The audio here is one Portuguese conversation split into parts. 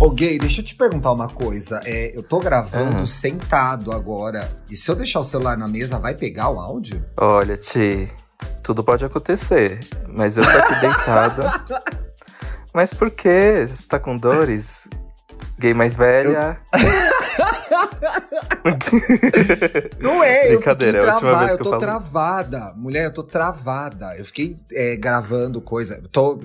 Ô, Gay, deixa eu te perguntar uma coisa. É, eu tô gravando Ah. sentado agora. E se eu deixar o celular na mesa, vai pegar o áudio? Olha, Ti, tudo pode acontecer, mas eu tô aqui deitada. Mas por quê? Você tá com dores? Gay mais velha? Não é, eu Brincadeira, fiquei é a última travada, vez eu que eu tô falo. travada. Mulher, eu tô travada. Eu fiquei é, gravando coisa. Eu tô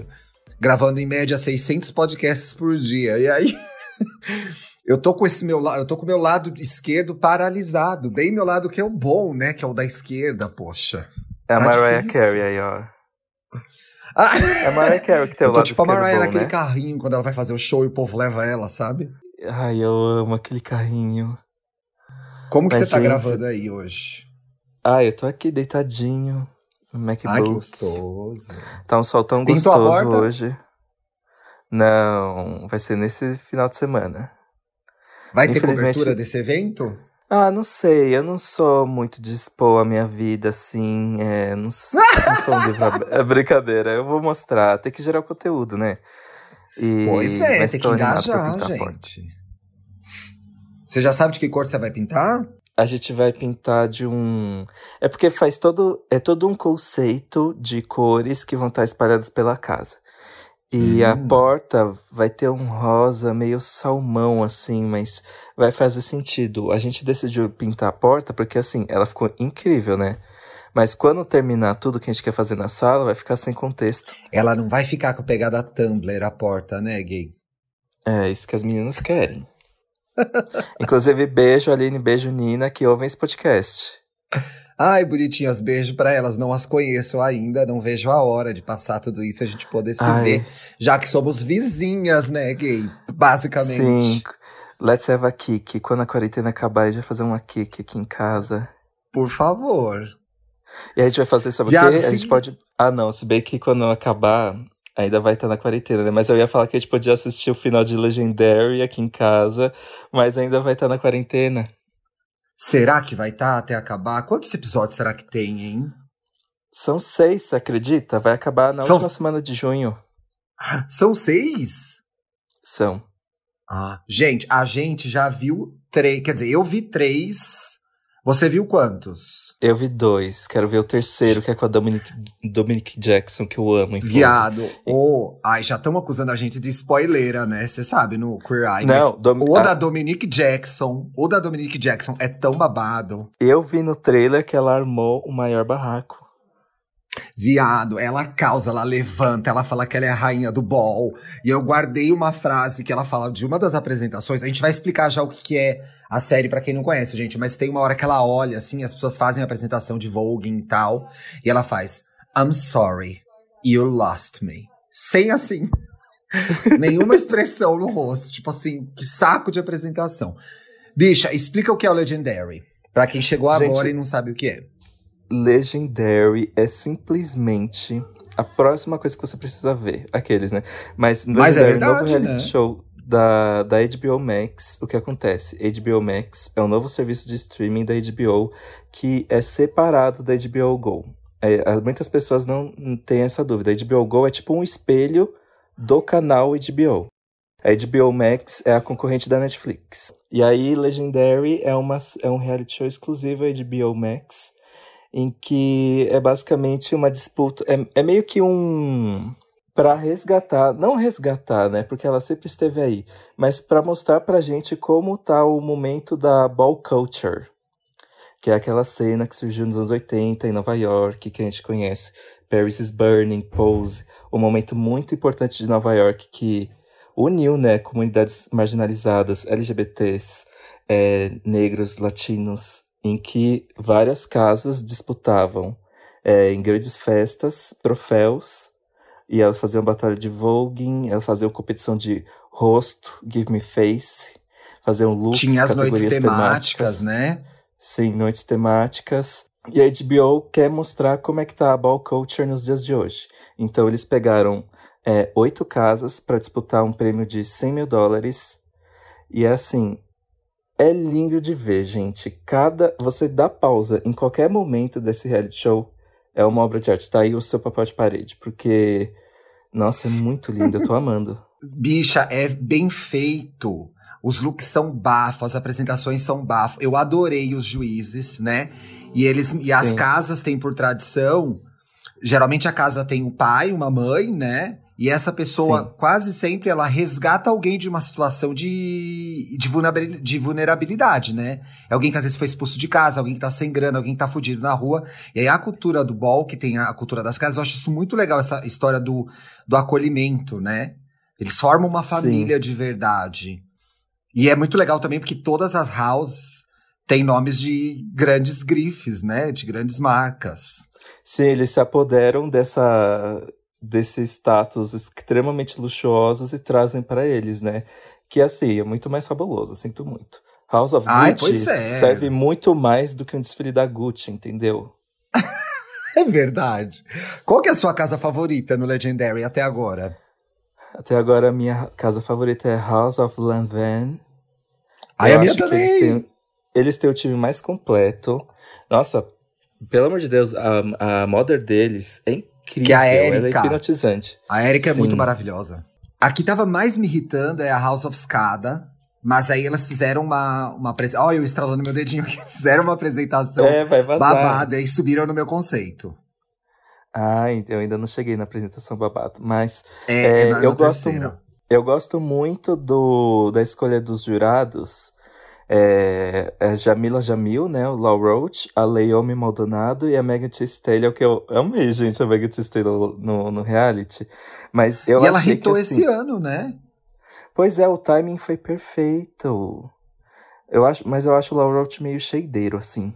gravando em média 600 podcasts por dia. E aí. Eu tô com esse meu lado, eu tô com o meu lado esquerdo paralisado, bem meu lado que é o bom, né? Que é o da esquerda, poxa. É a Tá Mariah difícil. Carey aí, ó. Ah, É a Mariah Carey que tem o eu tô lado tipo a esquerdo Mariah bom, naquele né? carrinho quando ela vai fazer o show e o povo leva ela, sabe? Ai, eu amo aquele carrinho. Como que Mas, você tá gente, gravando aí hoje? Ai, eu tô aqui deitadinho no MacBook. Ai, que gostoso. Tá um sol tão Pintou gostoso hoje. Não, vai ser nesse final de semana. Vai ter cobertura desse evento? Ah, não sei, eu não sou muito de expor a minha vida assim, é, não, s- não sou um livro. É brincadeira, eu vou mostrar, tem que gerar o conteúdo, né? E, Pois é, tem que engajar, gente. Você já sabe de que cor você vai pintar? A gente vai pintar de um. É porque faz todo. É todo um conceito de cores que vão estar espalhadas pela casa. E a Hum. porta vai ter um rosa meio salmão, assim, mas vai fazer sentido. A gente decidiu pintar a porta porque, assim, ela ficou incrível, né? Mas quando terminar tudo que a gente quer fazer na sala, vai ficar sem contexto. Ela não vai ficar com a pegada Tumblr a porta, né, gay? É isso que as meninas querem. Inclusive, beijo, Aline, beijo, Nina, que ouvem esse podcast. Ai, bonitinhas, beijo pra elas. Não as conheço ainda, não vejo a hora de passar tudo isso e a gente poder se Ai. ver. Já que somos vizinhas, né, gay? Basicamente. Sim. Let's have a kick. Quando a quarentena acabar, a gente vai fazer uma kick aqui em casa. Por favor. E a gente vai fazer, sabe o quê? A gente pode. Ah, não, se bem que quando acabar, ainda vai estar na quarentena, né? Mas eu ia falar que a gente podia assistir o final de Legendary aqui em casa, mas ainda vai estar na quarentena. Será que vai estar até acabar? Quantos episódios será que tem, hein? São seis, você acredita? Vai acabar na São- última semana de junho. São seis? São. Ah, gente, a gente já viu três. Quer dizer, eu vi três. Você viu quantos? Eu vi dois. Quero ver o terceiro, que é com a Dominic, Dominic Jackson, que eu amo. Frozen. Viado. Ô, ai, já estão acusando a gente de spoileira, né? Você sabe, no Queer Eye. Não, mas Dom- o ah. da Dominique Jackson. O da Dominique Jackson é tão babado. Eu vi no trailer que ela armou o maior barraco. Viado, ela causa, ela levanta, ela fala que ela é a rainha do ball. E eu guardei uma frase que ela fala de uma das apresentações. A gente vai explicar já o que, que é a série pra quem não conhece, gente. Mas tem uma hora que ela olha, assim, as pessoas fazem a apresentação de Vogue e tal. E ela faz, I'm sorry, you lost me. Sem assim, nenhuma expressão no rosto. Tipo assim, que saco de apresentação. Bicha, explica o que é o Legendary. Pra quem chegou Gente, agora e não sabe o que é. Legendary é simplesmente a próxima coisa que você precisa ver. Aqueles, né? Mas, no Mas é Legendary, novo verdade, reality né? show da, da HBO Max, o que acontece? HBO Max é um novo serviço de streaming da HBO que é separado da HBO Go. É, muitas pessoas não têm essa dúvida. A HBO Go é tipo um espelho do canal HBO. A HBO Max é a concorrente da Netflix. E aí, Legendary é, uma, é um reality show exclusivo à HBO Max, em que é basicamente uma disputa. É, é meio que um. Pra resgatar, não resgatar, né? Porque ela sempre esteve aí, mas pra mostrar pra gente como tá o momento da ball culture, que é aquela cena que surgiu nos anos 80 em Nova York, que a gente conhece. Paris is Burning, Pose, um momento muito importante de Nova York que uniu, né, comunidades marginalizadas, LGBTs, é, negros, latinos, em que várias casas disputavam é, em grandes festas, troféus, e elas faziam batalha de voguing, elas faziam competição de rosto, give me face, faziam looks, Tinha as noites categorias temáticas, né? Sim, noites temáticas. E a HBO quer mostrar como é que tá a ball culture nos dias de hoje. Então eles pegaram é, oito casas para disputar um prêmio de 100 mil dólares. E é assim, é lindo de ver, gente. Cada. Você dá pausa em qualquer momento desse reality show. É uma obra de arte. Tá aí o seu papel de parede. Porque Nossa, é muito lindo, eu tô amando. Bicha, é bem feito. Os looks são bafo, as apresentações são bafo. Eu adorei os juízes, né? E eles e as casas têm por tradição, geralmente a casa tem um pai, uma mãe, né? E essa pessoa, Sim. quase sempre, ela resgata alguém de uma situação de, de, de vulnerabilidade, né? É alguém que às vezes foi expulso de casa, alguém que tá sem grana, alguém que tá fudido na rua. E aí a cultura do ball, que tem a cultura das casas, eu acho isso muito legal, essa história do, do acolhimento, né? Eles formam uma família Sim. de verdade. E é muito legal também porque todas as houses têm nomes de grandes grifes, né? De grandes marcas. Sim, eles se apoderam dessa desse status extremamente luxuosos e trazem para eles, né? Que assim, é muito mais fabuloso, sinto muito. House of Ai, Gucci é. serve muito mais do que um desfile da Gucci, entendeu? é verdade. Qual que é a sua casa favorita no Legendary até agora? Até agora a minha casa favorita é House of Lanvin. Ai, a minha também! Eles têm, eles têm o time mais completo. Nossa, pelo amor de Deus, a, a Mother deles é incrível incrível, que a Erika, ela é hipnotizante. A Erika é muito maravilhosa. A que tava mais me irritando é a House of Skada. Mas aí elas fizeram uma, uma apresentação. Olha, eu estralando meu dedinho aqui. Fizeram uma apresentação é, babada e subiram no meu conceito. Ah, então eu ainda não cheguei na apresentação babado. Mas é, é, é eu, gosto, eu gosto muito do, da escolha dos jurados é, é Jamila Jamil, né? O Law Roach, a Leomi Maldonado e a Megan Thee Stallion, que eu amei, gente, a Megan Thee Stallion no, no reality. Mas eu e ela hitou assim, esse ano, né? Pois é, o timing foi perfeito. Eu acho, mas eu acho o Law Roach meio cheideiro, assim.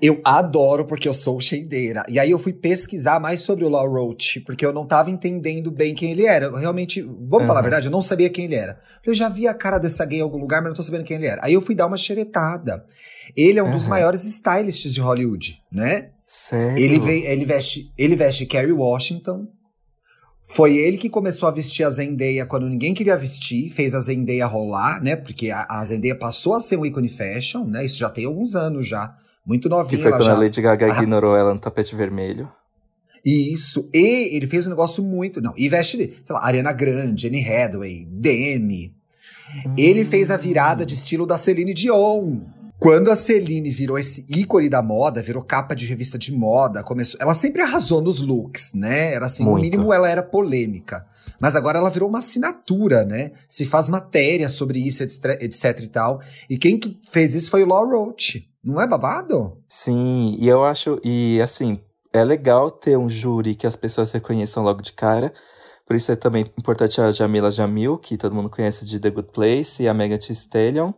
Eu adoro porque eu sou cheideira. E aí eu fui pesquisar mais sobre o Law Roach, porque eu não tava entendendo bem quem ele era. Eu realmente, vamos uhum. falar a verdade, eu não sabia quem ele era. Eu já vi a cara dessa gay em algum lugar, mas não tô sabendo quem ele era. Aí eu fui dar uma xeretada. Ele é um uhum. dos maiores stylists de Hollywood, né? Sério? Ele, ele, veste, ele veste Kerry Washington. Foi ele que começou a vestir a Zendaya quando ninguém queria vestir, fez a Zendaya rolar, né? Porque a, a Zendaya passou a ser um ícone fashion, né? Isso já tem alguns anos já. Muito novinha. Que foi quando já. a Lady Gaga ah. ignorou ela no tapete vermelho. Isso. E ele fez um negócio muito. Não, e veste, sei lá, Ariana Grande, Anne Hathaway, Demi. Hum. Ele fez a virada de estilo da Celine Dion. Quando a Celine virou esse ícone da moda, virou capa de revista de moda, começou. Ela sempre arrasou nos looks, né? Era assim, muito. no mínimo ela era polêmica. Mas agora ela virou uma assinatura, né? Se faz matéria sobre isso, etc, e tal. E quem fez isso foi o Law Roach. Não é babado? Sim, e eu acho, e assim, é legal ter um júri que as pessoas reconheçam logo de cara. Por isso é também importante a Jamila Jamil, que todo mundo conhece de The Good Place, e a Megan Thee Stallion.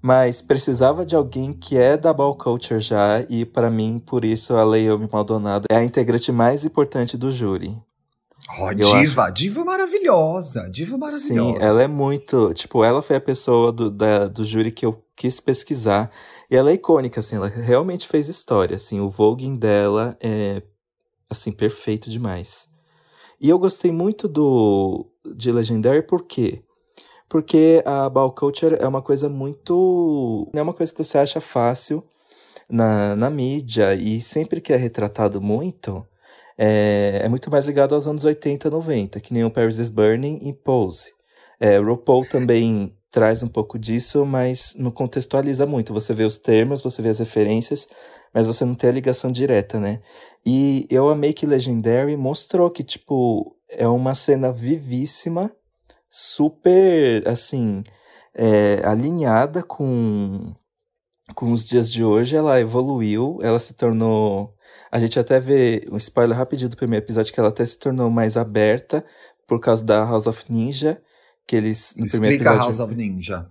Mas precisava de alguém que é da ball culture já, e para mim, por isso, a Leomi Maldonado é a integrante mais importante do júri. Oh, diva, acho... diva maravilhosa, diva maravilhosa. Sim, ela é muito, tipo, ela foi a pessoa do, da, do júri que eu quis pesquisar. E ela é icônica, assim, ela realmente fez história, assim, o voguing dela é, assim, perfeito demais. E eu gostei muito do de Legendary, por quê? Porque a ball culture é uma coisa muito... é uma coisa que você acha fácil na, na mídia, e sempre que é retratado muito, é, é muito mais ligado aos anos 80, 90, que nem o Paris is Burning e Pose. É, RuPaul também traz um pouco disso, mas não contextualiza muito. Você vê os termos, você vê as referências, mas você não tem a ligação direta, né? E eu amei que Legendary mostrou que, tipo, é uma cena vivíssima, super, assim, é, alinhada com, com os dias de hoje. Ela evoluiu, ela se tornou. A gente até vê um spoiler rapidinho do primeiro episódio que ela até se tornou mais aberta por causa da House of Ninja que eles no Explica primeiro episódio, House of Ninja.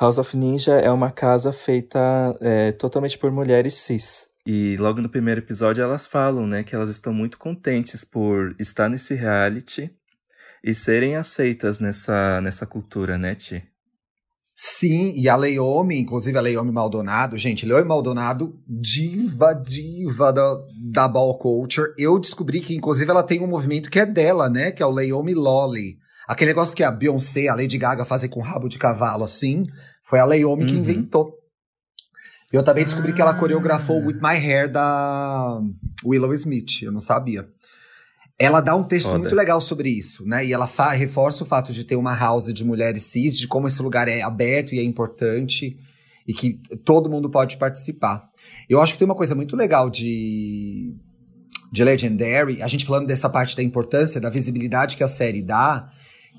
House of Ninja é uma casa feita é, totalmente por mulheres cis. E logo no primeiro episódio elas falam, né, que elas estão muito contentes por estar nesse reality e serem aceitas nessa, nessa cultura, né, Ti? Sim, e a Leomi, inclusive a Leomi Maldonado, gente, Leomi Maldonado, diva, diva da, da ball culture. Eu descobri que, inclusive, ela tem um movimento que é dela, né, que é o Leomi Lolly Aquele negócio que a Beyoncé, a Lady Gaga fazem com rabo de cavalo, assim, foi a Leomi uhum. que inventou. Eu também descobri ah. que ela coreografou With My Hair da Willow Smith, eu não sabia. ela dá um texto Foda. muito legal sobre isso, né? E ela reforça o fato de ter uma house de mulheres cis, de como esse lugar é aberto e é importante e que todo mundo pode participar. Eu acho que tem uma coisa muito legal de, de Legendary, a gente falando dessa parte da importância, da visibilidade que a série dá,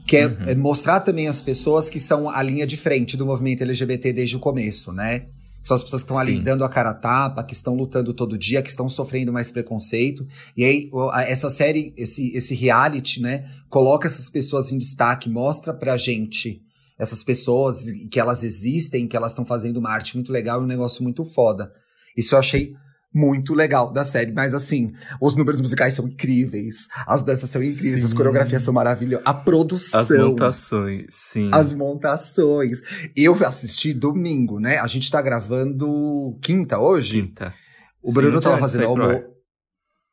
que é, Uhum. é mostrar também as pessoas que são a linha de frente do movimento LGBT desde o começo, né? São as pessoas que estão ali dando a cara a tapa, que estão lutando todo dia, que estão sofrendo mais preconceito. E aí, essa série, esse, esse reality, né, coloca essas pessoas em destaque, mostra pra gente essas pessoas, que elas existem, que elas estão fazendo uma arte muito legal e um negócio muito foda. Isso eu achei muito legal da série. Mas assim, os números musicais são incríveis, as danças são incríveis, as Sim. coreografias são maravilhosas, a produção. As montações, sim. As montações. Eu assisti domingo, né? A gente tá gravando quinta hoje. Quinta. O Sim, Bruno dia tava de fazendo almoço.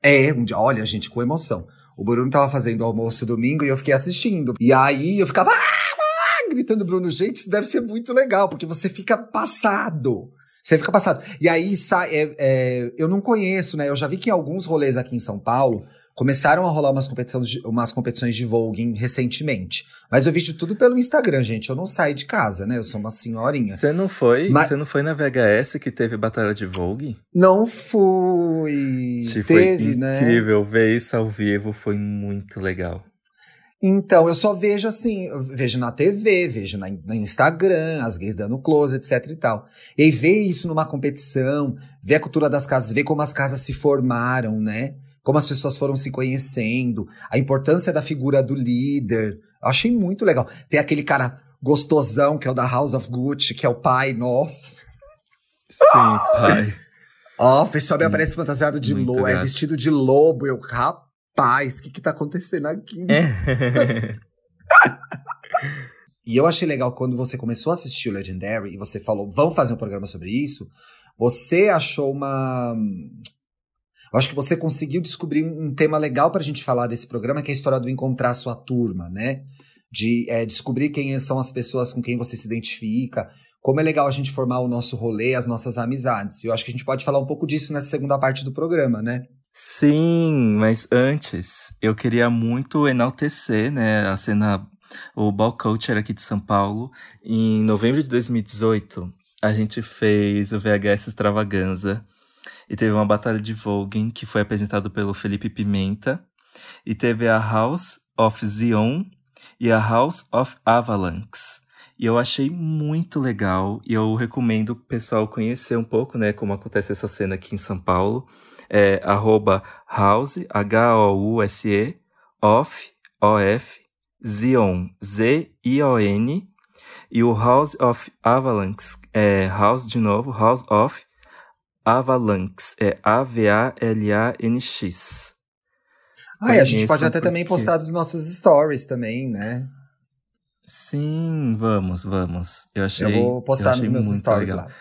É, um dia, olha, gente, com emoção. O Bruno tava fazendo almoço domingo e eu fiquei assistindo. E aí eu ficava ah", gritando, Bruno, gente, isso deve ser muito legal, porque você fica passado. Você fica passado. E aí sai. é, é, eu não conheço, né? Eu já vi que em alguns rolês aqui em São Paulo começaram a rolar umas competições de, umas competições de voguing recentemente. Mas eu vejo tudo pelo Instagram, gente. Eu não saio de casa, né? Eu sou uma senhorinha. Você não foi? Você não foi na VHS que teve Batalha de Vogue? Não fui. Tipo, Teve, foi né? incrível. Ver isso ao vivo foi muito legal. Então, eu só vejo assim, vejo na TV, vejo na, no Instagram, as gays dando close, etc e tal. E aí ver isso numa competição, ver a cultura das casas, ver como as casas se formaram, né? Como as pessoas foram se conhecendo, a importância da figura do líder. Eu achei muito legal. Tem aquele cara gostosão, que é o da House of Gucci, que é o pai, nossa. Sim, pai. Ó, o pessoal me aparece fantasiado de lobo, é vestido de lobo. Eu, rapaz, o que que tá acontecendo aqui? É. E eu achei legal quando você começou a assistir o Legendary e você falou, vamos fazer um programa sobre isso. Você achou uma. Eu acho que você conseguiu descobrir um um tema legal pra gente falar desse programa, que é a história do encontrar sua turma, né? De é, descobrir quem são as pessoas com quem você se identifica. Como é legal a gente formar o nosso rolê, as nossas amizades. Eu acho que a gente pode falar um pouco disso nessa segunda parte do programa, né? Sim, mas antes eu queria muito enaltecer, né, a cena, o Ball Culture aqui de São Paulo. Em novembro de 2018, a gente fez o VHS Extravaganza e teve uma batalha de voguing que foi apresentado pelo Felipe Pimenta e teve a House of Zion e a House of Avalanche. E eu achei muito legal e eu recomendo o pessoal conhecer um pouco, né, como acontece essa cena aqui em São Paulo é arroba house, H-O-U-S-E, off, O-F, Zion, Z-I-O-N, e o House of Avalanche, é House de novo, House of Avalanche, é A-V-A-L-A-N-X. Ah, e a gente pode até também porque- postar dos nossos stories também, né? Sim, vamos, vamos. Eu achei, eu vou postar achei nos meus stories legal. lá.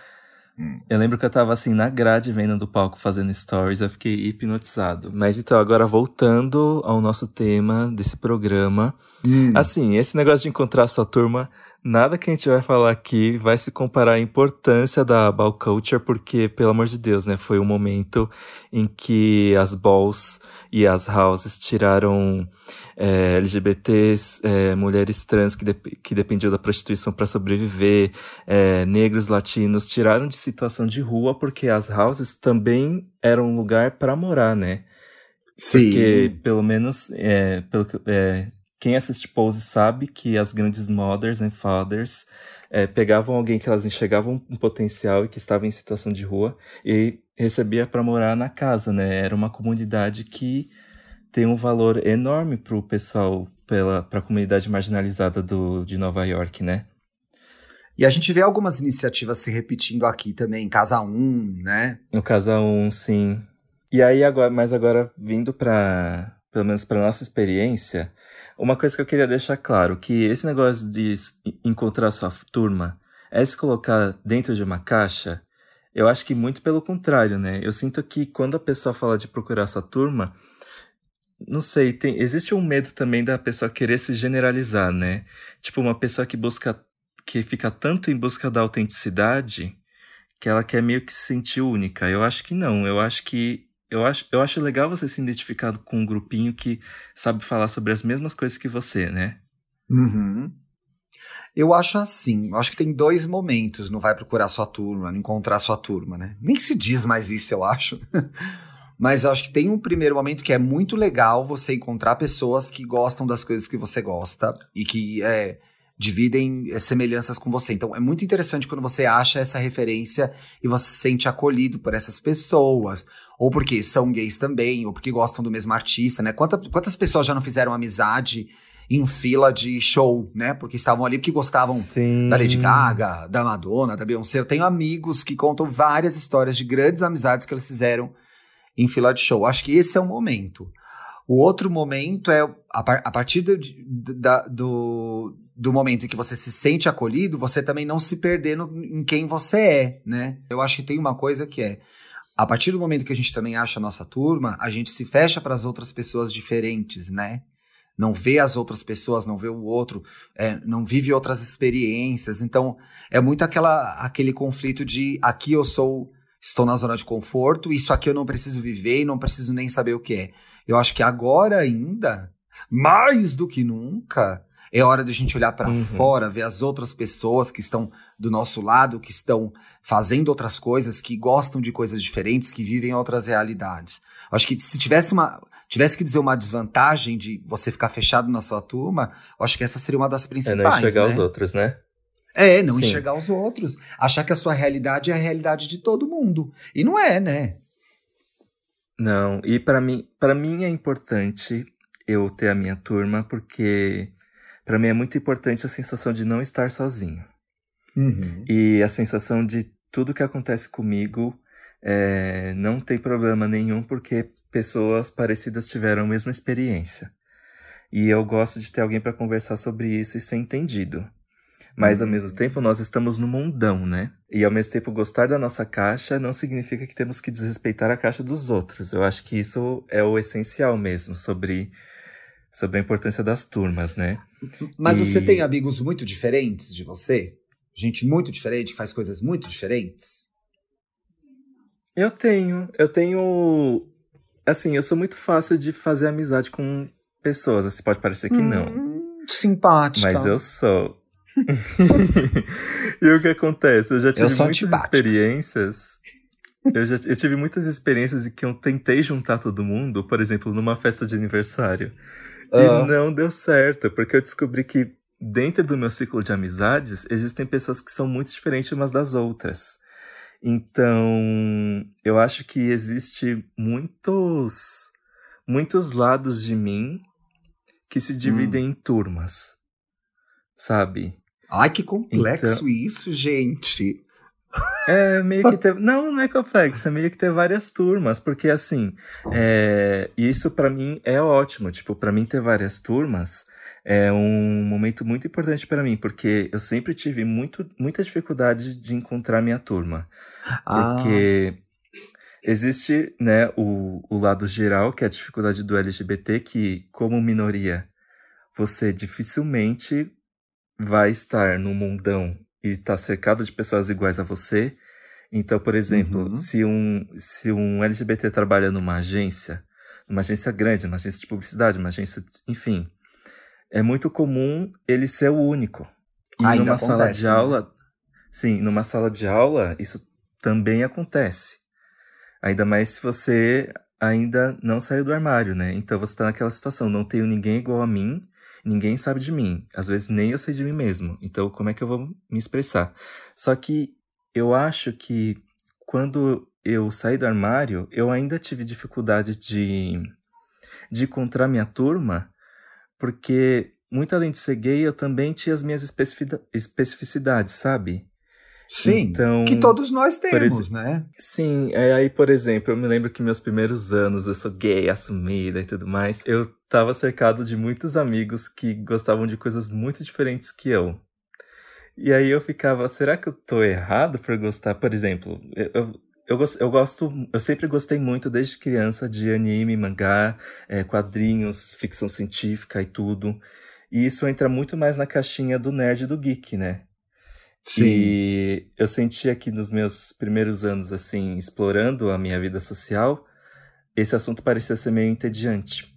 Hum. Eu lembro que eu tava assim na grade vendo do palco fazendo stories, eu fiquei hipnotizado. Mas então, agora voltando ao nosso tema desse programa. Hum. Assim, esse negócio de encontrar sua turma, nada que a gente vai falar aqui vai se comparar à importância da ball culture, porque, pelo amor de Deus, né, foi um momento em que as balls e as houses tiraram é, LGBTs, é, mulheres trans que, dep- que dependiam da prostituição para sobreviver, é, negros, latinos, tiraram de situação de rua porque as houses também eram um lugar para morar, né? Sim. Porque, pelo menos, é, pelo é, quem assiste Pose sabe que as grandes mothers and fathers é, pegavam alguém que elas enxergavam um potencial e que estava em situação de rua e recebia para morar na casa, né? Era uma comunidade que tem um valor enorme pro pessoal, pela, pra comunidade marginalizada do, de Nova York, né? E a gente vê algumas iniciativas se repetindo aqui também, Casa 1, né? No Casa 1, sim. E aí, agora, mas agora, vindo para pelo menos para nossa experiência, uma coisa que eu queria deixar claro, que esse negócio de encontrar sua turma é se colocar dentro de uma caixa, eu acho que muito pelo contrário, né? Eu sinto que quando a pessoa fala de procurar sua turma, não sei, tem, existe um medo também da pessoa querer se generalizar, né? Tipo, uma pessoa que busca, que fica tanto em busca da autenticidade, que ela quer meio que se sentir única. Eu acho que não. Eu acho que eu acho, eu acho legal você se identificar com um grupinho que sabe falar sobre as mesmas coisas que você, né? Uhum. Eu acho assim, eu acho que tem dois momentos no vai procurar sua turma, no encontrar sua turma, né? Nem se diz mais isso, eu acho. Mas eu acho que tem um primeiro momento que é muito legal você encontrar pessoas que gostam das coisas que você gosta e que é, dividem é, semelhanças com você. Então é muito interessante quando você acha essa referência e você se sente acolhido por essas pessoas. Ou porque são gays também, ou porque gostam do mesmo artista, né? Quantas, quantas pessoas já não fizeram amizade em fila de show, né? Porque estavam ali porque gostavam Sim. da Lady Gaga, da Madonna, da Beyoncé. Eu tenho amigos que contam várias histórias de grandes amizades que eles fizeram em fila de show. Acho que esse é o momento. O outro momento é a, par a partir do, da, do, do momento em que você se sente acolhido, você também não se perder no, em quem você é, né? Eu acho que tem uma coisa que é a partir do momento que a gente também acha a nossa turma, a gente se fecha para as outras pessoas diferentes, né? Não vê as outras pessoas, não vê o outro, é, não vive outras experiências. Então, é muito aquela, aquele conflito de aqui eu sou, estou na zona de conforto, isso aqui eu não preciso viver e não preciso nem saber o que é. Eu acho que agora ainda, mais do que nunca, é hora de a gente olhar para uhum. fora, ver as outras pessoas que estão do nosso lado, que estão fazendo outras coisas, que gostam de coisas diferentes, que vivem outras realidades. Acho que se tivesse uma tivesse que dizer uma desvantagem de você ficar fechado na sua turma, eu acho que essa seria uma das principais. É não enxergar né? os outros, né? É, não Sim. enxergar os outros. Achar que a sua realidade é a realidade de todo mundo. E não é, né? Não, e para mim, para mim é importante eu ter a minha turma porque para mim é muito importante a sensação de não estar sozinho. Uhum. E a sensação de tudo que acontece comigo é, não tem problema nenhum porque pessoas parecidas tiveram a mesma experiência. E eu gosto de ter alguém para conversar sobre isso e ser entendido. Mas ao mesmo tempo nós estamos no mundão, né? E ao mesmo tempo gostar da nossa caixa não significa que temos que desrespeitar a caixa dos outros. Eu acho que isso é o essencial mesmo sobre sobre a importância das turmas, né? Mas e... você tem amigos muito diferentes de você? Gente muito diferente, que faz coisas muito diferentes? Eu tenho. Eu tenho. Assim, eu sou muito fácil de fazer amizade com pessoas. Assim, pode parecer que hum, não. Simpática. Mas eu sou. e o que acontece? Eu já tive eu muitas antipática. experiências. Eu, já, eu tive muitas experiências em que eu tentei juntar todo mundo, por exemplo, numa festa de aniversário. Uh. E não deu certo, porque eu descobri que dentro do meu ciclo de amizades existem pessoas que são muito diferentes umas das outras. Então, eu acho que existe muitos muitos lados de mim que se dividem hum. em turmas. Sabe? Ai, que complexo então, isso, gente. É meio que ter. Não, não é complexo, é meio que ter várias turmas, porque assim, é... isso para mim é ótimo. Tipo, para mim ter várias turmas é um momento muito importante para mim, porque eu sempre tive muito, muita dificuldade de encontrar minha turma. Ah. Porque existe né, o, o lado geral, que é a dificuldade do LGBT, que, como minoria, você dificilmente vai estar no mundão e está cercado de pessoas iguais a você. Então, por exemplo, uhum. se, um, se um LGBT trabalha numa agência, numa agência grande, numa agência de publicidade, uma agência, enfim, é muito comum ele ser o único. E Ainda numa acontece, sala de né? aula, sim, numa sala de aula, isso também acontece. Ainda mais se você ainda não saiu do armário, né? Então você tá naquela situação, não tenho ninguém igual a mim, ninguém sabe de mim. Às vezes nem eu sei de mim mesmo. Então, como é que eu vou me expressar? Só que eu acho que quando eu saí do armário, eu ainda tive dificuldade de, de encontrar minha turma, porque muito além de ser gay, eu também tinha as minhas especificidades, sabe? Sim, então, que todos nós temos, né? Sim, é, aí, por exemplo, eu me lembro que meus primeiros anos, eu sou gay, assumida e tudo mais, eu tava cercado de muitos amigos que gostavam de coisas muito diferentes que eu. E aí eu ficava, será que eu tô errado por gostar? Por exemplo, eu, eu, eu, eu gosto, eu sempre gostei muito desde criança de anime, mangá, é, quadrinhos, ficção científica e tudo. E isso entra muito mais na caixinha do nerd e do geek, né? Sim. E eu sentia que nos meus primeiros anos, assim, explorando a minha vida social, esse assunto parecia ser meio entediante.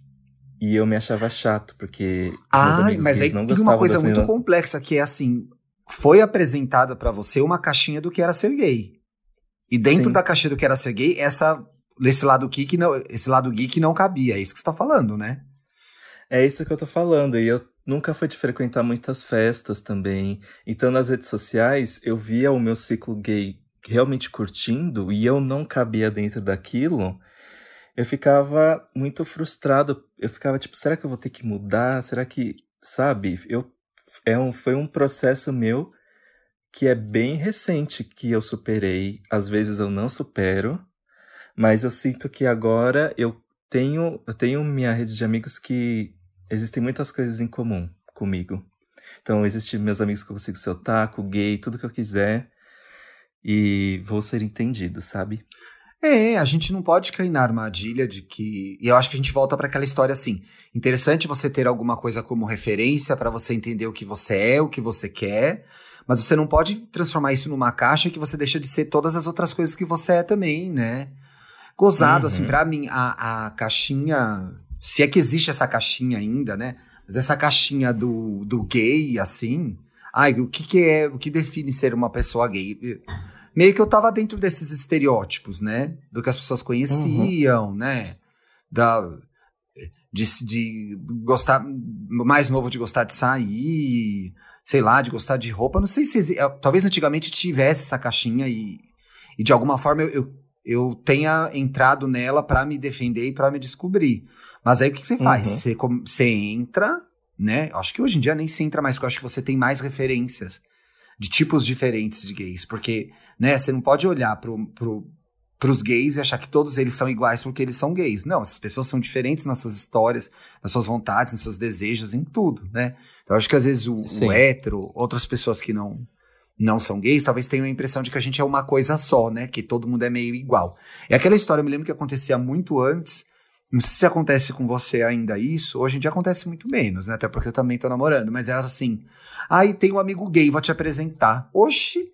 E eu me achava chato, porque ah, mas aí não tem uma coisa muito meninas... complexa que é assim, foi apresentada para você uma caixinha do que era ser gay. E dentro Sim. da caixinha do que era ser gay, essa esse lado geek não, esse lado geek não cabia, é isso que você tá falando, né? É isso que eu tô falando, e eu nunca fui de frequentar muitas festas também. Então nas redes sociais eu via o meu ciclo gay realmente curtindo e eu não cabia dentro daquilo eu ficava muito frustrado. Eu ficava tipo, será que eu vou ter que mudar? Será que, sabe? Eu é um, foi um processo meu que é bem recente que eu superei. Às vezes eu não supero, mas eu sinto que agora eu tenho eu tenho minha rede de amigos que existem muitas coisas em comum comigo. Então, existem meus amigos que eu consigo ser otaku, gay, tudo que eu quiser. E vou ser entendido, sabe? É, a gente não pode cair na armadilha de que. E eu acho que a gente volta para aquela história assim. Interessante você ter alguma coisa como referência para você entender o que você é, o que você quer, mas você não pode transformar isso numa caixa que você deixa de ser todas as outras coisas que você é também, né? Gozado, assim, uhum. assim, para mim, a, a caixinha. Se é que existe essa caixinha ainda, né? Mas essa caixinha do, do gay, assim. Ai, o que, que é. O que define ser uma pessoa gay? Meio que eu tava dentro desses estereótipos, né? Do que as pessoas conheciam, uhum. né? Da, de, de gostar, mais novo de gostar de sair, sei lá, de gostar de roupa. Não sei se. Talvez antigamente tivesse essa caixinha e, e de alguma forma eu, eu, eu tenha entrado nela para me defender e para me descobrir. Mas aí o que, que você faz? Uhum. Você, você entra, né? Acho que hoje em dia nem se entra mais, porque eu acho que você tem mais referências de tipos diferentes de gays, porque né, você não pode olhar pro, pro, pros gays e achar que todos eles são iguais porque eles são gays. Não, essas pessoas são diferentes nas suas histórias, nas suas vontades, nos seus desejos, em tudo, né? Eu acho que às vezes o, o hétero, outras pessoas que não não são gays, talvez tenham a impressão de que a gente é uma coisa só, né? Que todo mundo é meio igual. É aquela história, eu me lembro que acontecia muito antes, não sei se acontece com você ainda isso, hoje em dia acontece muito menos, né? Até porque eu também tô namorando, mas era assim, Aí tem um amigo gay, vou te apresentar. Oxi,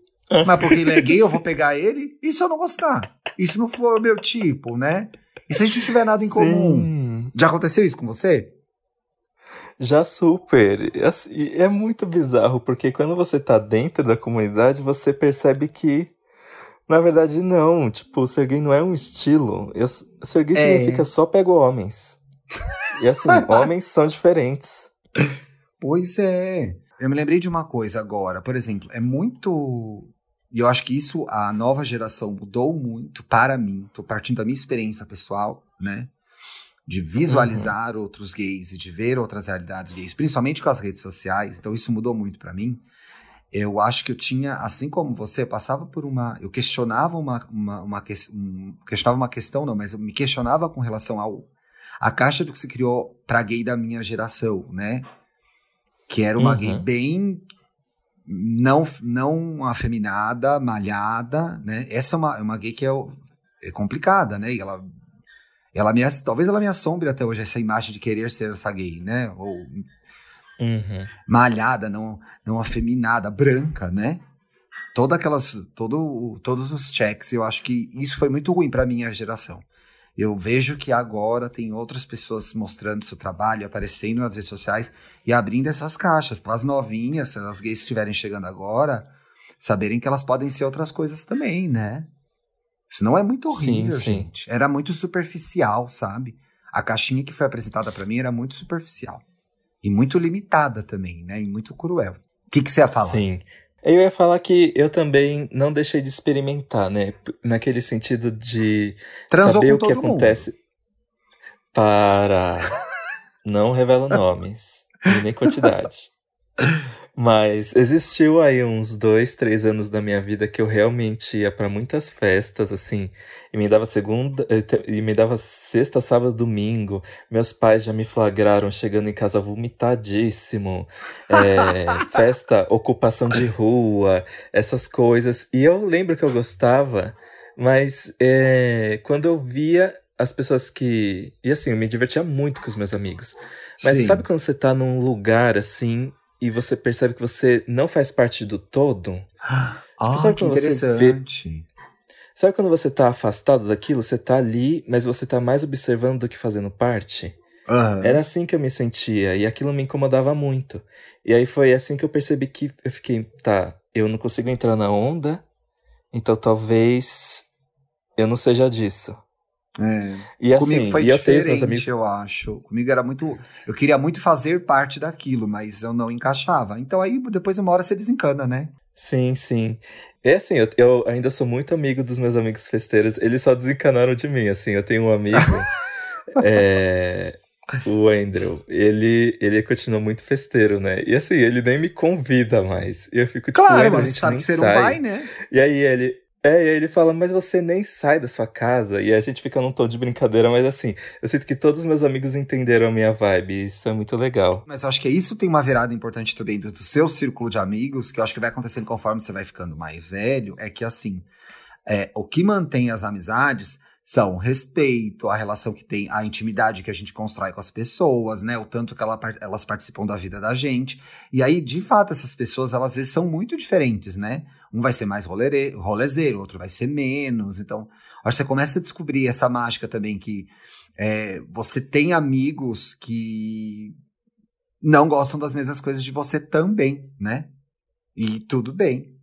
mas porque ele é gay, eu vou pegar ele? E se eu não gostar? E se não for o meu tipo, né? E se a gente não tiver nada em comum? Sim. Já aconteceu isso com você? Já super. Assim, é muito bizarro, porque quando você tá dentro da comunidade, você percebe que, na verdade, não. Tipo, ser gay não é um estilo. Eu, ser gay é. significa só pego homens. E assim, homens são diferentes. Pois é. Eu me lembrei de uma coisa agora, por exemplo, é muito. E eu acho que isso a nova geração mudou muito para mim. Tô partindo da minha experiência pessoal, né? De visualizar uhum. outros gays e de ver outras realidades gays, principalmente com as redes sociais. Então isso mudou muito para mim. Eu acho que eu tinha, assim como você, passava por uma. Eu questionava uma, uma, uma um, questionava uma questão, não, mas eu me questionava com relação ao a caixa do que se criou para gay da minha geração, né? que era uma uhum. gay bem não não afeminada, malhada, né? Essa é uma, é uma gay que é, é complicada, né? E ela ela me talvez ela me assombre até hoje essa imagem de querer ser essa gay, né? Ou uhum. malhada, não não afeminada, branca, né? Todas aquelas todo todos os checks, eu acho que isso foi muito ruim para minha geração. Eu vejo que agora tem outras pessoas mostrando seu trabalho, aparecendo nas redes sociais e abrindo essas caixas para as novinhas, as gays que estiverem chegando agora, saberem que elas podem ser outras coisas também, né? Senão é muito horrível, sim, sim. gente. Era muito superficial, sabe? A caixinha que foi apresentada para mim era muito superficial. E muito limitada também, né? E muito cruel. O que, que você ia falar? Sim. Eu ia falar que eu também não deixei de experimentar, né? Naquele sentido de Transou saber o que acontece. Para. não revela nomes, nem quantidade. Mas existiu aí uns dois, três anos da minha vida que eu realmente ia para muitas festas, assim, e me dava segunda, eh, e me dava sexta, sábado, domingo. Meus pais já me flagraram chegando em casa vomitadíssimo, é, festa, ocupação de rua, essas coisas. E eu lembro que eu gostava, mas é, quando eu via as pessoas que. E assim, eu me divertia muito com os meus amigos. Mas Sim. sabe quando você tá num lugar assim e você percebe que você não faz parte do todo. Ah, tipo, sabe que interessante. Vê, Sabe quando você tá afastado daquilo? Você tá ali, mas você tá mais observando do que fazendo parte? Aham. Era assim que eu me sentia e aquilo me incomodava muito. E aí foi assim que eu percebi que eu fiquei, tá, eu não consigo entrar na onda, então talvez eu não seja disso. É. E assim, Comigo foi diferente, amigos. eu acho. Comigo era muito. Eu queria muito fazer parte daquilo, mas eu não encaixava. Então aí depois uma hora você desencana, né? Sim, sim. É assim, eu, eu ainda sou muito amigo dos meus amigos festeiros. Eles só desencanaram de mim, assim. Eu tenho um amigo, é, o Andrew. Ele, ele continua muito festeiro, né? E assim, ele nem me convida mais. E eu fico tipo, Claro, mano, sabe que você não sai. vai, né? E aí ele. É, e aí ele fala, mas você nem sai da sua casa. E a gente fica num tom de brincadeira, mas assim, eu sinto que todos os meus amigos entenderam a minha vibe. E isso é muito legal. Mas eu acho que isso tem uma virada importante também do, do seu círculo de amigos, que eu acho que vai acontecendo conforme você vai ficando mais velho, é que assim, é, o que mantém as amizades são respeito, a relação que tem, a intimidade que a gente constrói com as pessoas, né? O tanto que ela elas participam da vida da gente. E aí, de fato, essas pessoas, elas às vezes são muito diferentes, né? Um vai ser mais rolere, rolezeiro, outro vai ser menos. Então, acho que você começa a descobrir essa mágica também que é, você tem amigos que não gostam das mesmas coisas de você também, né? E tudo bem.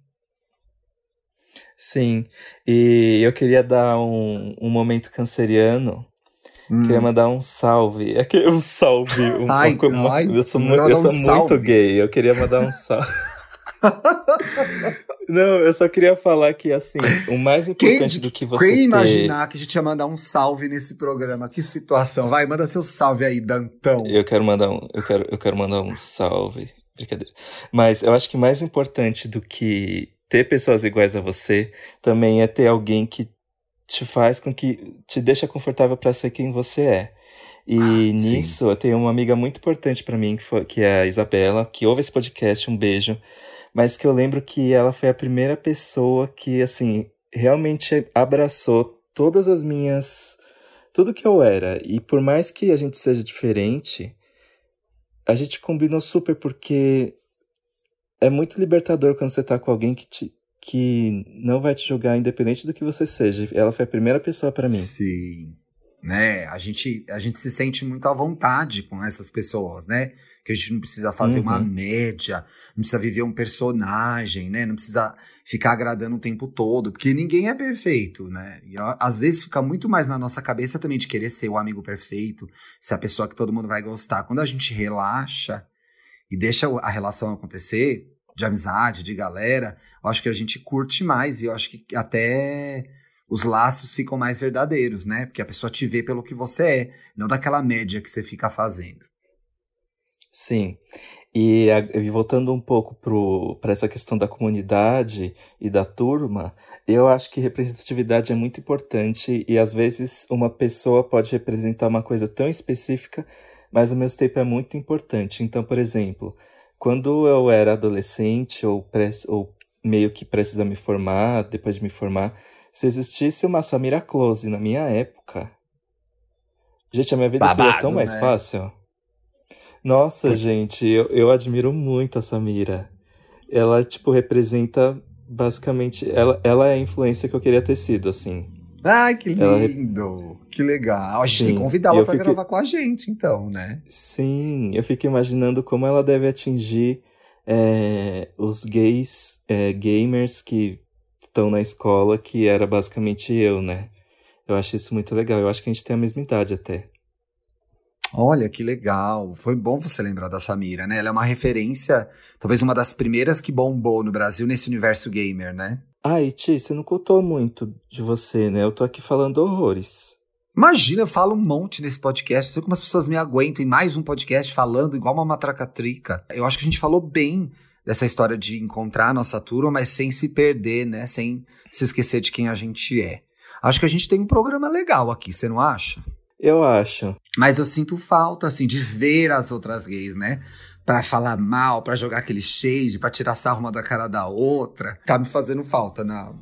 Sim. E eu queria dar um, um momento canceriano. Hum. Queria mandar um salve. É que um salve. Um, Ai, uma- ai, eu sou, mu- mandar eu um sou muito gay. Eu queria mandar um salve. Não, eu só queria falar que, assim, o mais importante do que você Quem ter... imaginar que a gente ia mandar um salve nesse programa? Que situação. Vai, manda seu salve aí, Dantão. Eu quero mandar um, eu quero, eu quero mandar um salve. Brincadeira. Mas eu acho que mais importante do que ter pessoas iguais a você também é ter alguém que te faz com que te deixa confortável para ser quem você é. E sim. nisso eu tenho uma amiga muito importante para mim que, foi, que é a Isabela, que ouve esse podcast, um beijo. Mas que eu lembro que ela foi a primeira pessoa que assim realmente abraçou todas as minhas tudo que eu era. E por mais que a gente seja diferente, a gente combinou super porque é muito libertador quando você tá com alguém que, te, que não vai te julgar independente do que você seja. Ela foi a primeira pessoa pra mim. Sim. Né? A gente, a gente se sente muito à vontade com essas pessoas, né? Que a gente não precisa fazer uma Uhum. média, não precisa viver um personagem, né? Não precisa ficar agradando o tempo todo, porque ninguém é perfeito, né? E às vezes fica muito mais na nossa cabeça também de querer ser o amigo perfeito, ser a pessoa que todo mundo vai gostar. Quando a gente relaxa e deixa a relação acontecer, de amizade, de galera, eu acho que a gente curte mais e eu acho que até os laços ficam mais verdadeiros, né? Porque a pessoa te vê pelo que você é, não daquela média que você fica fazendo. Sim. E, e voltando um pouco para essa questão da comunidade e da turma, eu acho que representatividade é muito importante e às vezes uma pessoa pode representar uma coisa tão específica, mas ao mesmo tempo é muito importante. Então, por exemplo, quando eu era adolescente ou, ou meio que precisa me formar, depois de me formar, se existisse uma Samira Close na minha época, gente, a minha vida seria Babado, tão mais né? fácil. Nossa, gente, eu, eu admiro muito a Samira. Ela, tipo, representa basicamente. Ela, ela é a influência que eu queria ter sido, assim. Ai, que Ela- lindo! Que legal. A gente tem Sim, que convidá-la pra fiquei- gravar com a gente, então, né? Sim, eu fico imaginando como ela deve atingir é, os gays, é, gamers que estão na escola, que era basicamente eu, né? Eu acho isso muito legal. Eu acho que a gente tem a mesma idade até. Olha, que legal. Foi bom você lembrar da Samira, né? Ela é uma referência, talvez uma das primeiras que bombou no Brasil nesse universo gamer, né? Ah, e Ti, você não contou muito de você, né? Eu tô aqui falando horrores. Imagina, eu falo um monte nesse podcast. Não sei como as pessoas me aguentam em mais um podcast falando igual uma matracatrica. Eu acho que a gente falou bem dessa história de encontrar a nossa turma, mas sem se perder, né? Sem se esquecer de quem a gente é. Acho que a gente tem um programa legal aqui, você não acha? Eu acho. Mas eu sinto falta, assim, de ver as outras gays, né? Pra falar mal, pra jogar aquele shade, pra tirar sarro uma da cara da outra. Tá me fazendo falta na,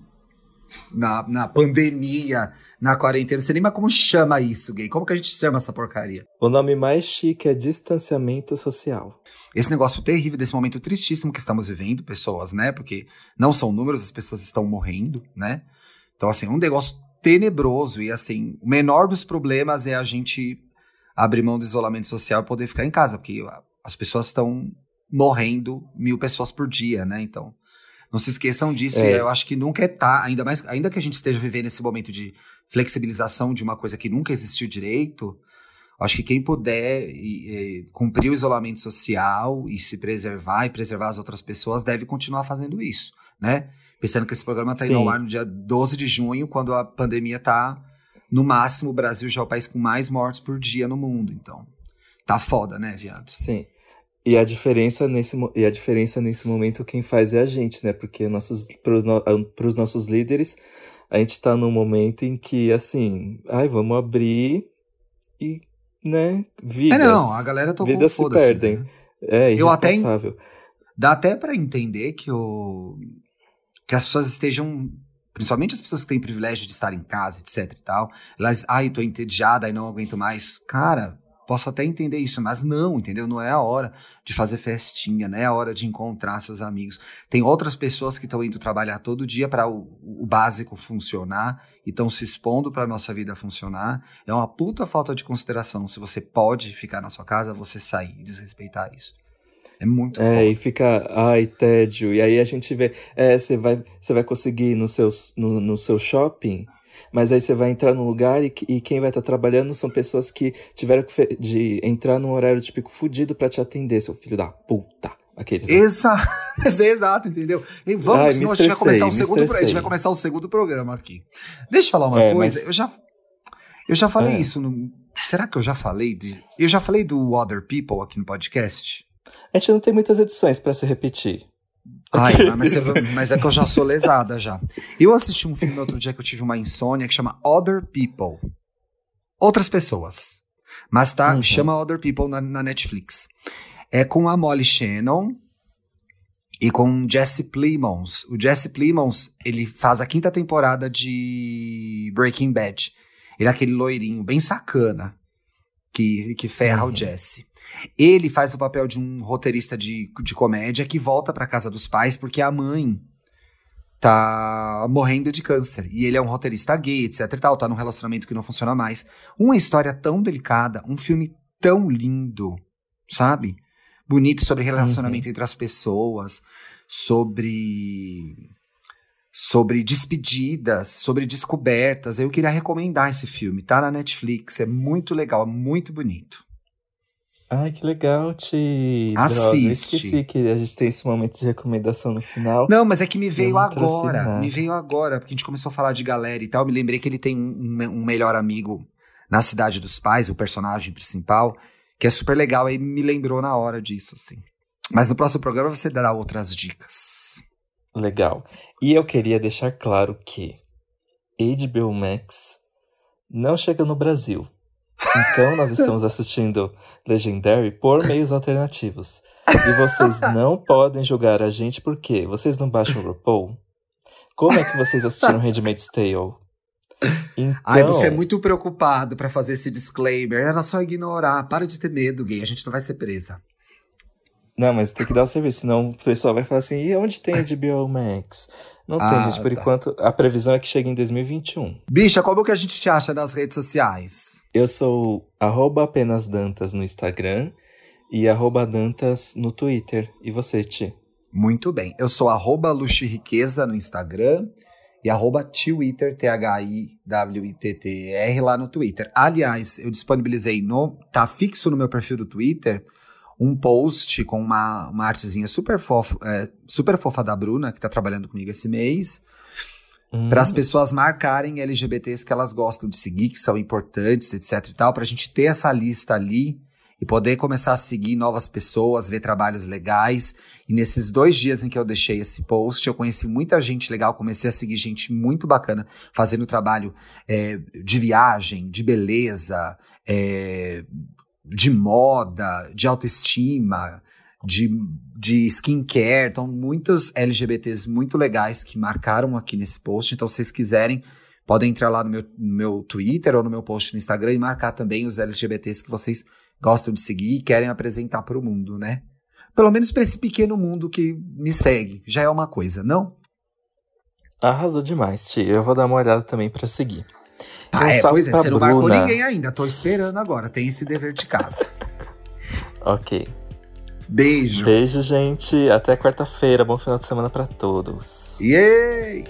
na, na pandemia, na quarentena. Não sei nem mais como chama isso, gay. Como que a gente chama essa porcaria? O nome mais chique é distanciamento social. Esse negócio terrível, desse momento tristíssimo que estamos vivendo, pessoas, né? Porque não são números, as pessoas estão morrendo, né? Então, assim, é um negócio tenebroso. E, assim, o menor dos problemas é a gente abrir mão do isolamento social e poder ficar em casa, porque as pessoas estão morrendo mil pessoas por dia, né? Então, não se esqueçam disso. É. eu acho que nunca é tá, ainda mais, ainda que a gente esteja vivendo esse momento de flexibilização de uma coisa que nunca existiu direito, acho que quem puder e, e, cumprir o isolamento social e se preservar e preservar as outras pessoas deve continuar fazendo isso, né? Pensando que esse programa está indo ao ar no dia 12 de junho, quando a pandemia está no máximo, o Brasil já é o país com mais mortes por dia no mundo. Então, tá foda, né, viado? Sim. E a diferença nesse, e a diferença nesse momento quem faz é a gente, né? Porque nossos, pros, no, pros nossos líderes, a gente tá num momento em que, assim, ai, vamos abrir e, né, vidas. É, não, a galera tocou Vidas se perdem. Né? É, irresponsável. Eu até, dá até para entender que o que as pessoas estejam principalmente as pessoas que têm privilégio de estar em casa, etc e tal, elas, ai, tô entediada e não aguento mais. Cara, posso até entender isso, mas não, entendeu? Não é a hora de fazer festinha, não é a hora de encontrar seus amigos. Tem outras pessoas que estão indo trabalhar todo dia para o, o, básico funcionar e estão se expondo para a nossa vida funcionar. É uma puta falta de consideração. Se você pode ficar na sua casa, você sair e desrespeitar isso. É muito É, foda. e fica, ai, tédio. E aí a gente vê, é, você vai, você vai conseguir no seu, no, no seu shopping, mas aí você vai entrar num lugar e, e quem vai estar tá trabalhando são pessoas que tiveram que de entrar num horário típico fudido para te atender, seu filho da puta. Aqueles. Exato, exato, entendeu? E vamos, Ai, senão a gente vai começar o segundo, a gente vai começar o segundo programa aqui. Deixa eu falar uma é, coisa, mas... eu já eu já falei é. isso no, Será que eu já falei de, eu já falei do Other People aqui no podcast? A gente não tem muitas edições para se repetir. Ai, mas, mas, é que eu já sou lesada já. Eu assisti um filme no outro dia que eu tive uma insônia que chama Other People. Outras pessoas. Mas tá, uhum. chama Other People na, na, Netflix. É com a Molly Shannon e com Jesse Plemons. O Jesse Plemons, ele faz a quinta temporada de Breaking Bad. Ele é aquele loirinho bem sacana que, que ferra uhum. o Jesse. Ele faz o papel de um roteirista de, de comédia que volta para casa dos pais porque a mãe tá morrendo de câncer. E ele é um roteirista gay, etc e tal, tá num relacionamento que não funciona mais. Uma história tão delicada, um filme tão lindo, sabe? Bonito sobre relacionamento uhum. entre as pessoas, sobre sobre despedidas, sobre descobertas. Eu queria recomendar esse filme, tá na Netflix, é muito legal, é muito bonito. Ai, que legal, Ti. Assiste. Droga, eu esqueci que a gente tem esse momento de recomendação no final. Não, mas é que me veio agora. Me veio agora, porque a gente começou a falar de galera e tal. Me lembrei que ele tem um, um melhor amigo na Cidade dos Pais, o personagem principal, que é super legal. E me lembrou na hora disso, assim. Mas no próximo programa você dará outras dicas. Legal. E eu queria deixar claro que HBO Max não chega no Brasil. Então, nós estamos assistindo Legendary por meios alternativos. E vocês não podem julgar a gente porque vocês não baixam o RuPaul? Como é que vocês assistiram Handmaid's Tale? Então... Ai, você é muito preocupado para fazer esse disclaimer. Era só ignorar. Para de ter medo, gay. A gente não vai ser presa. Não, mas tem que dar o serviço, senão o pessoal vai falar assim: e onde tem a HBO Max? Não ah, tem, gente. Por tá. enquanto, a previsão é que chegue em 2021. Bicha, como que a gente te acha nas redes sociais? Eu sou arroba apenas Dantas no Instagram e arroba Dantas no Twitter. E você, Ti? Muito bem. Eu sou arroba Luxo e Riqueza no Instagram e arroba Twitter, T-H-I-W-I-T-T-R lá no Twitter. Aliás, eu disponibilizei no. tá fixo no meu perfil do Twitter um post com uma, uma artezinha super, fofo, é, super fofa da Bruna, que tá trabalhando comigo esse mês Hum. Para as pessoas marcarem LGBTs que elas gostam de seguir, que são importantes, etc e tal, para a gente ter essa lista ali e poder começar a seguir novas pessoas, ver trabalhos legais. E nesses dois dias em que eu deixei esse post, eu conheci muita gente legal, comecei a seguir gente muito bacana, fazendo trabalho é, de viagem, de beleza, é, de moda, de autoestima, de, de skincare. Então, muitas LGBTs muito legais que marcaram aqui nesse post. Então, se vocês quiserem, podem entrar lá no meu, no meu Twitter ou no meu post no Instagram e marcar também os LGBTs que vocês gostam de seguir e querem apresentar para o mundo, né? Pelo menos para esse pequeno mundo que me segue. Já é uma coisa, não? Arrasou demais, Tia. Eu vou dar uma olhada também pra seguir. Tá, Um é, pois é, você não marcou ninguém ainda. Tô esperando agora. Tem esse dever de casa. Ok. Beijo. Beijo, gente. Até quarta-feira. Bom final de semana pra todos. Yay!